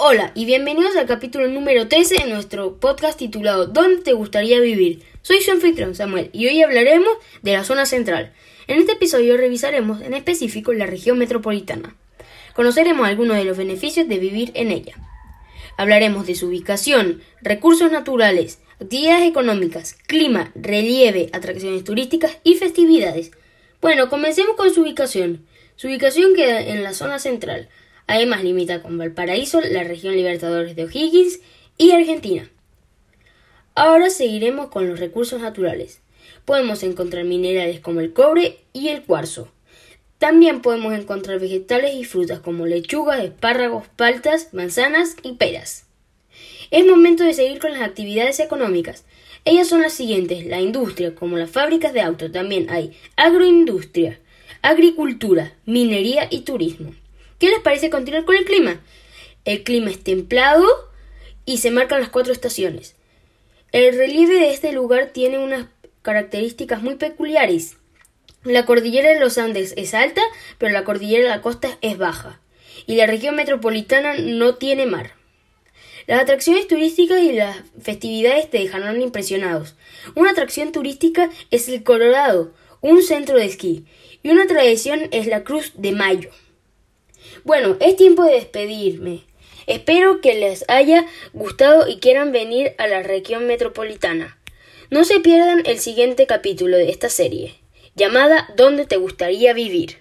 Hola y bienvenidos al capítulo número 13 de nuestro podcast titulado ¿Dónde te gustaría vivir? Soy su anfitrión Samuel y hoy hablaremos de la zona central. En este episodio revisaremos en específico la región metropolitana. Conoceremos algunos de los beneficios de vivir en ella. Hablaremos de su ubicación, recursos naturales, actividades económicas, clima, relieve, atracciones turísticas y festividades. Bueno, comencemos con su ubicación. Su ubicación queda en la zona central, Además limita con Valparaíso, la región Libertadores de O'Higgins y Argentina. Ahora seguiremos con los recursos naturales. Podemos encontrar minerales como el cobre y el cuarzo. También podemos encontrar vegetales y frutas como lechugas, espárragos, paltas, manzanas y peras. Es momento de seguir con las actividades económicas. Ellas son las siguientes, la industria, como las fábricas de autos, también hay agroindustria, agricultura, minería y turismo. ¿Qué les parece continuar con el clima? El clima es templado y se marcan las cuatro estaciones. El relieve de este lugar tiene unas características muy peculiares. La cordillera de los Andes es alta, pero la cordillera de la costa es baja. Y la región metropolitana no tiene mar. Las atracciones turísticas y las festividades te dejarán impresionados. Una atracción turística es el Colorado, un centro de esquí, y una tradición es la Cruz de Mayo. Bueno, es tiempo de despedirme. Espero que les haya gustado y quieran venir a la región metropolitana. No se pierdan el siguiente capítulo de esta serie, llamada ¿Dónde te gustaría vivir?